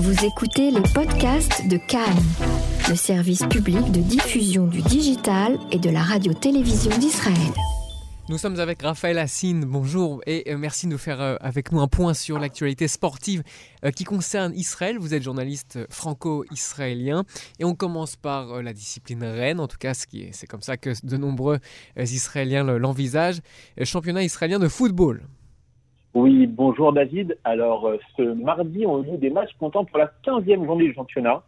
Vous écoutez les podcasts de Cannes, le service public de diffusion du digital et de la radio-télévision d'Israël. Nous sommes avec Raphaël Assine, bonjour et euh, merci de nous faire euh, avec nous un point sur l'actualité sportive euh, qui concerne Israël. Vous êtes journaliste franco-israélien et on commence par la discipline reine, en tout cas c'est comme ça que de nombreux Israéliens l'envisagent, championnat israélien de football. Oui, bonjour David. Alors ce mardi on eu des matchs comptant pour la 15e journée du championnat.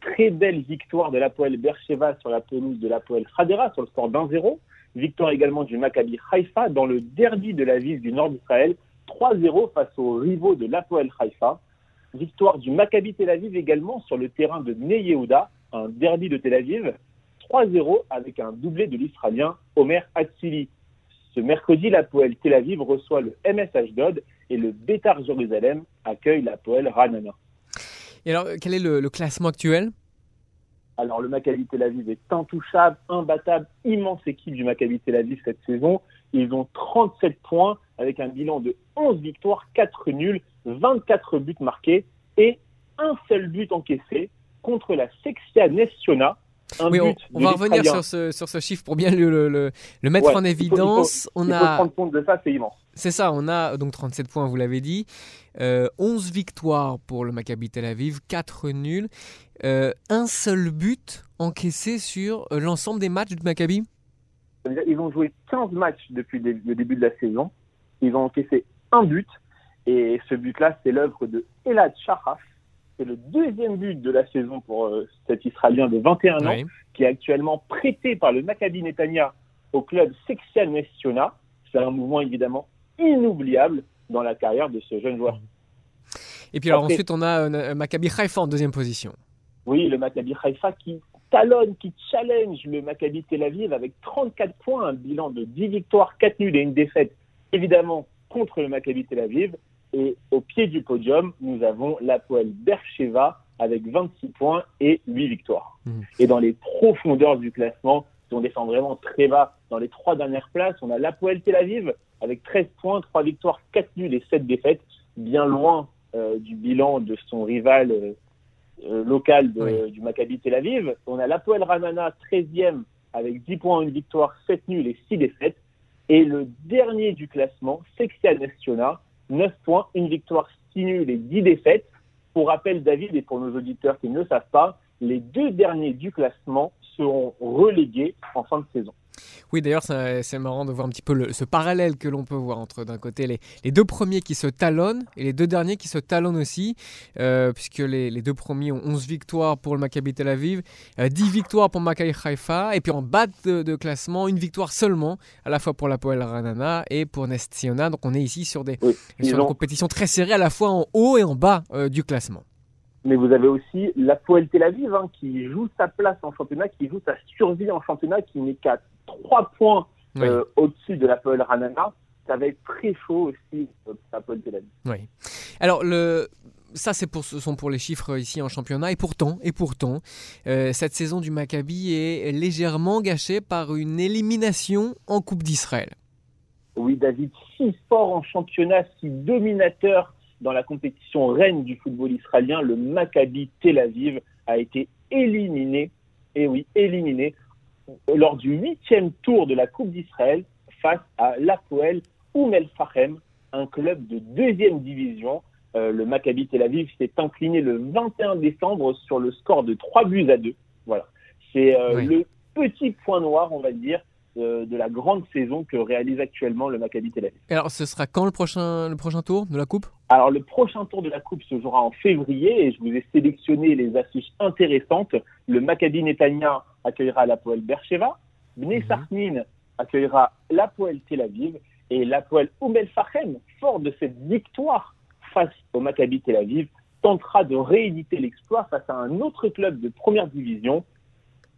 Très belle victoire de l'Apoel Bercheva sur la pelouse de l'Apoel Hadera sur le score d'1-0. Victoire également du Maccabi Haïfa dans le derby de la ville du nord d'Israël, 3-0 face aux rivaux de l'Apoel Haïfa. Victoire du Maccabi Tel Aviv également sur le terrain de Ney un derby de Tel Aviv, 3-0 avec un doublé de l'Israélien Omer Atsili. Ce mercredi, l'Apoel Tel Aviv reçoit le MS Ashdod et le Betar Jérusalem accueille l'Apoel Ranana. Et alors, quel est le classement actuel? Alors le Maccabi Tel Aviv est intouchable, imbattable, immense équipe du Maccabi Tel Aviv cette saison. Ils ont 37 points avec un bilan de 11 victoires, 4 nuls, 24 buts marqués et un seul but encaissé contre la Sexia Nessiona. Oui, on, va revenir sur ce, sur ce, chiffre pour bien le, le, le mettre en évidence. Il faut, on a... prendre compte de ça, c'est immense. C'est ça, on a donc 37 points, vous l'avez dit. Euh, 11 victoires pour le Maccabi Tel Aviv, 4 nuls. Euh, un seul but encaissé sur euh, l'ensemble des matchs du Maccabi? Ils ont joué 15 matchs depuis le début de la saison. Ils ont encaissé un but. Et ce but-là, c'est l'œuvre de Elad Shahaf. C'est le deuxième but de la saison pour euh, cet Israélien de 21 ans, qui est actuellement prêté par le Maccabi Netanya au club Sexia Nessiona. C'est un mouvement évidemment inoubliable dans la carrière de ce jeune joueur. Et puis alors ensuite, on a un Maccabi Haifa en deuxième position. Oui, le Maccabi Haifa qui talonne, qui challenge le Maccabi Tel Aviv avec 34 points, un bilan de 10 victoires, 4 nuls et une défaite, évidemment, contre le Maccabi Tel Aviv. Et au pied du podium, nous avons l'Apoel Bercheva avec 26 points et 8 victoires. Mmh. Et dans les profondeurs du classement, si on descend vraiment très bas, dans les trois dernières places, on a l'Apoel Tel Aviv avec 13 points, 3 victoires, 4 nuls et 7 défaites, bien loin euh, du bilan de son rival euh, euh, local du Maccabi Tel Aviv. On a l'Apoel Ranana 13e avec 10 points, une victoire, 7 nuls et 6 défaites. Et le dernier du classement, Sexia Nestiona, 9 points, une victoire, 6 nuls et 10 défaites. Pour rappel, David, et pour nos auditeurs qui ne le savent pas, les deux derniers du classement seront relégués en fin de saison. Oui, d'ailleurs, c'est marrant de voir un petit peu ce parallèle que l'on peut voir entre d'un côté les, deux premiers qui se talonnent et les deux derniers qui se talonnent aussi, euh, puisque les, deux premiers ont 11 victoires pour le Maccabi Tel Aviv, 10 euh, victoires pour Maccabi Haifa, et puis en bas de, classement, une victoire seulement, à la fois pour la Poel Ranana et pour Nestiona. Donc on est ici sur, des, sur une compétition très serrée, à la fois en haut et en bas euh, du classement. Mais vous avez aussi la Poel Tel Aviv hein, qui joue sa place en championnat, qui joue sa survie en championnat, qui n'est qu'à trois points euh, au-dessus de l'Apple Ranana. Ça va être très chaud aussi pour l'Apple Tel Aviv. Oui. Alors, le, ça, c'est pour, ce sont pour les chiffres ici en championnat. Et pourtant, et pourtant euh, cette saison du Maccabi est légèrement gâchée par une élimination en Coupe d'Israël. Oui, David, si fort en championnat, si dominateur dans la compétition reine du football israélien, le Maccabi Tel Aviv a été éliminé, et oui, éliminé lors du huitième tour de la Coupe d'Israël face à l'Apoel Oumel Fahem, un club de deuxième division. Euh, le Maccabi Tel Aviv s'est incliné le 21 décembre sur le score de 3 buts à 2. Voilà. C'est euh, le petit point noir, on va dire, de la grande saison que réalise actuellement le Maccabi Tel Aviv. alors, ce sera quand le prochain, le prochain tour de la Coupe? Alors, le prochain tour de la Coupe se jouera en février et je vous ai sélectionné les affiches intéressantes. Le Maccabi Netanya accueillera l'Apoel Bercheva, Bnei mmh. accueillera l'Apoel Tel Aviv et l'Apoel Oumel Fachem, fort de cette victoire face au Maccabi Tel Aviv, tentera de rééditer l'exploit face à un autre club de première division,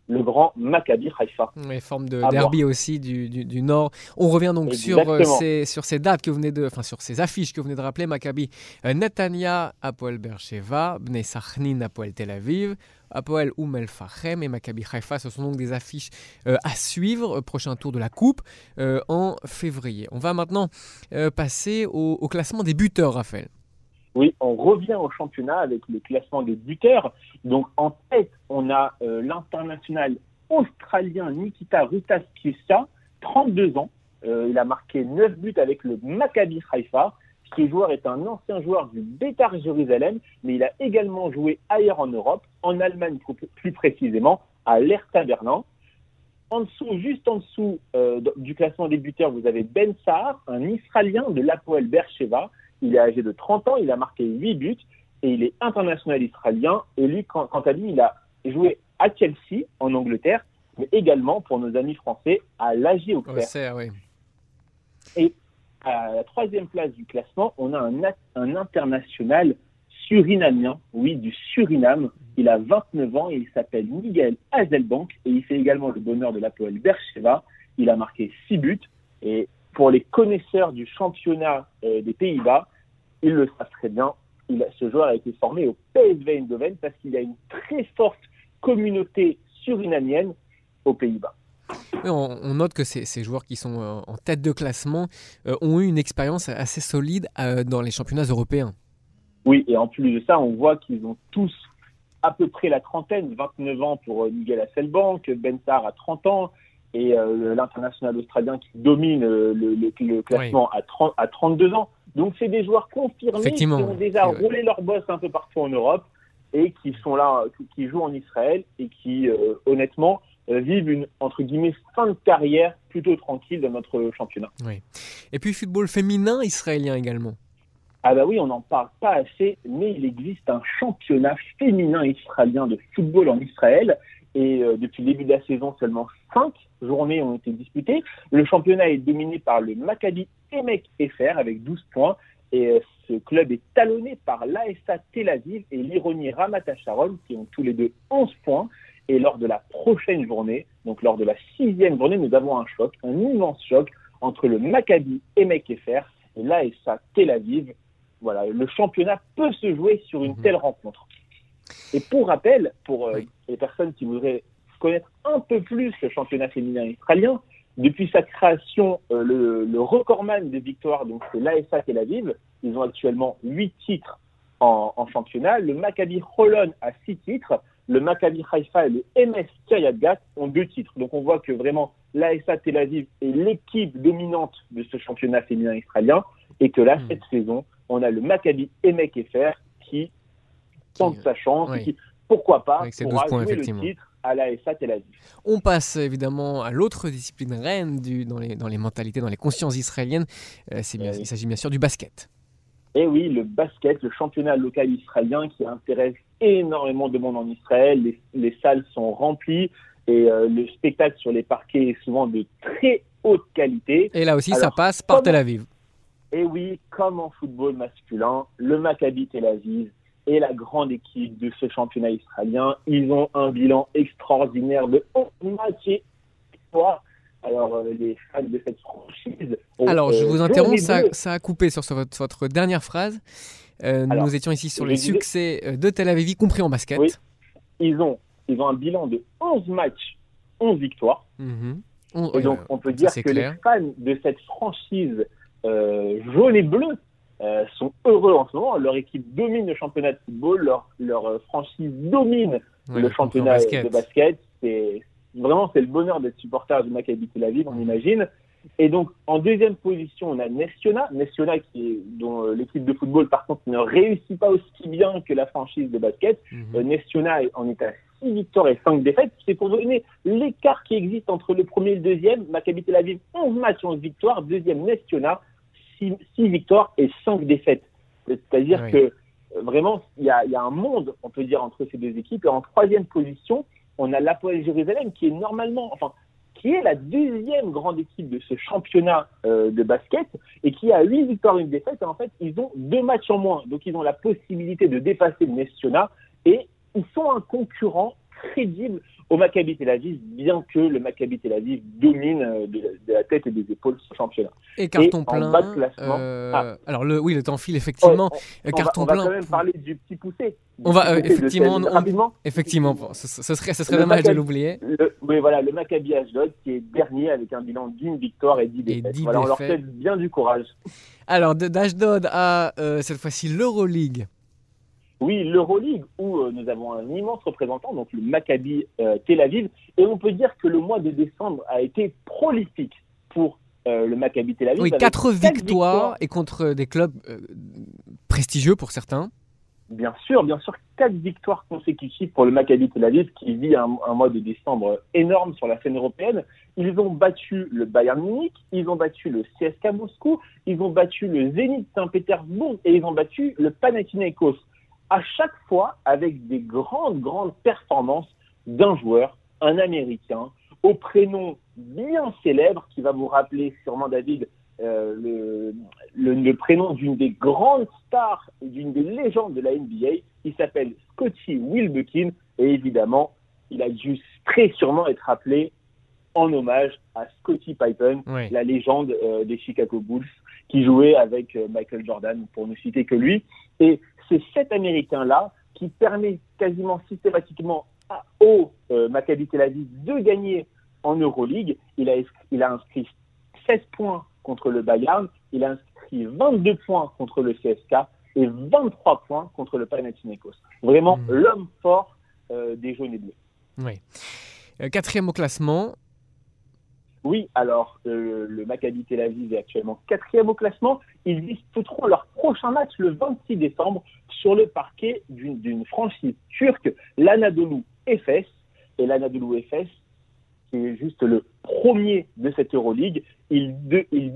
le grand Maccabi Haïfa. Oui, forme de derby aussi du, du, Nord. On revient donc sur euh, ces, sur ces dates que vous venez de, enfin sur ces affiches que vous venez de rappeler, Maccabi euh, Netanya, Apoel Bercheva, Bnei Sachnin, Apoel Tel Aviv, Apoel Oumel Fachem et Maccabi Haïfa. Ce sont donc des affiches euh, à suivre, prochain tour de la Coupe en février. On va maintenant passer au, au classement des buteurs, Raphaël. Oui, on revient au championnat avec le classement des buteurs. Donc en tête, on a euh, l'international australien Nikita Rutaskisa, 32 ans. Euh, il a marqué 9 buts avec le Maccabi Haifa. Ce joueur est un ancien joueur du Betar Jérusalem, mais il a également joué ailleurs en Europe, en Allemagne plus précisément, à l'Hertha Berlin. En dessous, juste en dessous euh, du classement des buteurs, vous avez Ben Saar, un Israélien de l'Apoel Bercheva. Il est âgé de 30 ans, il a marqué 8 buts et il est international israélien. Et lui, quant à lui, il a joué à Chelsea, en Angleterre, mais également pour nos amis français à l'AG Auxerre. Oui. Et à la troisième place du classement, on a un, un international surinamien, oui, du Suriname. Il a 29 ans et il s'appelle Miguel Hazelbank et il fait également le bonheur de l'Apoel Bercheva. Il a marqué 6 buts et pour les connaisseurs du championnat euh, des Pays-Bas, ils le savent très bien. Il ce joueur a été formé au PSV Eindhoven parce qu'il a une très forte communauté surinamienne aux Pays-Bas. On, note que ces, joueurs qui sont euh, en tête de classement euh, ont eu une expérience assez solide euh, dans les championnats européens. Oui, et en plus de ça, on voit qu'ils ont tous à peu près la trentaine, 29 ans pour Miguel Hasselbank, Ben Sar à 30 ans, et l'international australien qui domine le, classement à, 30, à 32 ans. Donc c'est des joueurs confirmés qui ont déjà roulé leur boss un peu partout en Europe et qui sont là, qui jouent en Israël et qui, honnêtement, euh, vivent une, entre guillemets, fin de carrière plutôt tranquille dans notre championnat. Oui. Et puis football féminin israélien également. Ah bah oui, on n'en parle pas assez, mais il existe un championnat féminin israélien de football en Israël. Et euh, depuis le début de la saison, seulement cinq journées ont été disputées. Le championnat est dominé par le Maccabi Emek Efer avec 12 points. Et euh, ce club est talonné par l'ASA Tel Aviv et l'Ironie Ramat Sharon qui ont tous les deux 11 points. Et lors de la prochaine journée, donc lors de la sixième journée, nous avons un choc, un immense choc entre le Maccabi et Efer et l'ASA Tel Aviv. Voilà, le championnat peut se jouer sur une mhm. telle rencontre. Et pour rappel, pour euh, les personnes qui voudraient connaître un peu plus le championnat féminin israélien, depuis sa création, euh, le, recordman des victoires, donc c'est l'ASA Tel Aviv. Ils ont actuellement huit titres en, en, championnat. Le Maccabi Holon a six titres le Maccabi Haifa et le MS Kiryat ont deux titres. Donc on voit que vraiment l'ASA Tel Aviv est l'équipe dominante de ce championnat féminin israélien et que là, hmm. cette saison, on a le Maccabi Emek Efer qui tente sa chance qui, pourquoi pas, pourra jouer le titre à l'ASA Tel Aviv. On passe évidemment à l'autre discipline reine du, dans, les, dans les mentalités, dans les consciences israéliennes. Euh, bien, il s'agit bien sûr du basket. Et oui, le basket, le championnat local israélien qui intéresse énormément de monde en Israël. Les, salles sont remplies et euh, le spectacle sur les parquets est souvent de très haute qualité. Et là aussi, ça passe par Tel Aviv. Et oui, comme en football masculin, le Maccabi Tel Aviv est la grande équipe de ce championnat israélien. Ils ont un bilan extraordinaire de 11 matchs alors, euh, les fans de cette franchise. Alors, je euh, vous interromps, ça, a coupé sur votre, dernière phrase. Euh, nous étions ici sur les succès de Tel Aviv, y compris en basket. Oui, ils ont, ils ont un bilan de 11 matchs, 11 victoires. Mhm. et donc, on peut dire que les fans de cette franchise jaune et bleue sont heureux en ce moment. Leur équipe domine le championnat de football, leur, leur franchise domine le championnat de basket. C'est Vraiment, c'est le bonheur d'être supporter du Maccabi Tel Aviv, on imagine. Et donc, en deuxième position, on a Nessiona. Nessiona, qui est, dont euh, l'équipe de football, par contre, ne réussit pas aussi bien que la franchise de basket. Mm en est à 6 victoires et 5 défaites. C'est pour donner l'écart qui existe entre le premier et le deuxième. Maccabi Tel Aviv, 11 matchs, 11 victoires. Deuxième, Nessiona, 6, victoires et 5 défaites. C'est-à-dire que, euh, vraiment, il y a, y a un monde, on peut dire, entre ces deux équipes. Et en troisième position, on a l'Apoel Jérusalem qui est normalement, enfin, qui est la deuxième grande équipe de ce championnat euh, de basket et qui a huit victoires et une défaite. Et en fait, ils ont deux matchs en moins. Donc, ils ont la possibilité de dépasser le Nestiona et ils sont un concurrent crédible au Maccabi Tel Aviv, bien que le Maccabi Tel Aviv domine euh, de, de la tête et des épaules ce championnat. Et carton en plein. bas de classement- euh, Ah. Alors le, oui, le temps file effectivement. Ouais, Euh, on, va, carton on va plein. quand même parler du petit poussé. Du On va, euh, poussé effectivement, on- rapidement. Effectivement, ce, ce serait, ce serait Le dommage de l'oublier. Oui, voilà, le Maccabi Ashdod qui est dernier avec un bilan d'une victoire et dix défaites. 10 voilà, on leur fait bien du courage. Alors d'Ashdod à euh, cette fois-ci l'Euroleague. Oui, l'Euroleague, où euh, nous avons un immense représentant, donc le Maccabi euh, Tel Aviv. Et on peut dire que le mois de décembre a été prolifique pour euh, le Maccabi Tel Aviv. Oui, avec 4 quatre victoires et contre des clubs prestigieux pour certains. Bien sûr, bien sûr, quatre victoires consécutives pour le Maccabi Tel Aviv qui vit un, un mois de décembre énorme sur la scène européenne. Ils ont battu le Bayern Munich, ils ont battu le CSKA Moscou, ils ont battu le Zénith Saint-Pétersbourg et ils ont battu le Panathinaikos. À chaque fois avec des grandes, grandes performances d'un joueur, un Américain, au prénom bien célèbre qui va vous rappeler sûrement David euh, le, le, le prénom d'une des grandes stars, et d'une des légendes de la NBA. Il s'appelle Scotty Wilbekin et évidemment, il a dû très sûrement être appelé en hommage à Scotty Pippen, Oui. la légende euh, des Chicago Bulls, qui jouait avec euh, Michael Jordan, pour ne citer que lui. Et c'est cet Américain-là qui permet quasiment systématiquement à, au euh, Maccabi Tel Aviv de gagner en Euroleague. Il a, il a inscrit 16 points contre le Bayern, il a inscrit 22 points contre le CSK et 23 points contre le Panathinaikos. Vraiment Mm. l'homme fort euh, des jaunes et bleus. Oui. Euh, quatrième au classement. Oui, alors euh, le Maccabi Tel Aviv est actuellement quatrième au classement. Ils disputeront leur prochain match le 26 décembre sur le parquet d'une franchise turque, l'Anadolu Efes. Et l'Anadolu Efes, qui est juste le premier de cette Euroleague, il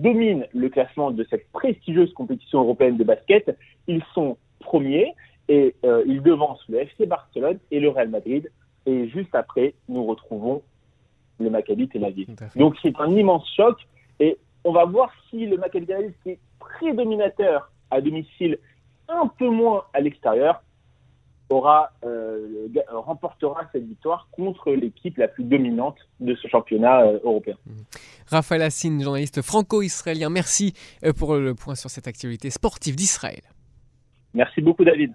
domine le classement de cette prestigieuse compétition européenne de basket. Ils sont premiers et euh, ils devancent le FC Barcelone et le Real Madrid. Et juste après, nous retrouvons le Maccabi Tel Aviv. Donc c'est un immense choc et on va voir si le Maccabi Tel Aviv, qui est prédominateur à domicile, un peu moins à l'extérieur, aura euh, remportera cette victoire contre l'équipe la plus dominante de ce championnat euh, européen. Raphaël Hassine, journaliste franco-israélien, merci euh, pour le point sur cette activité sportive d'Israël. Merci beaucoup David.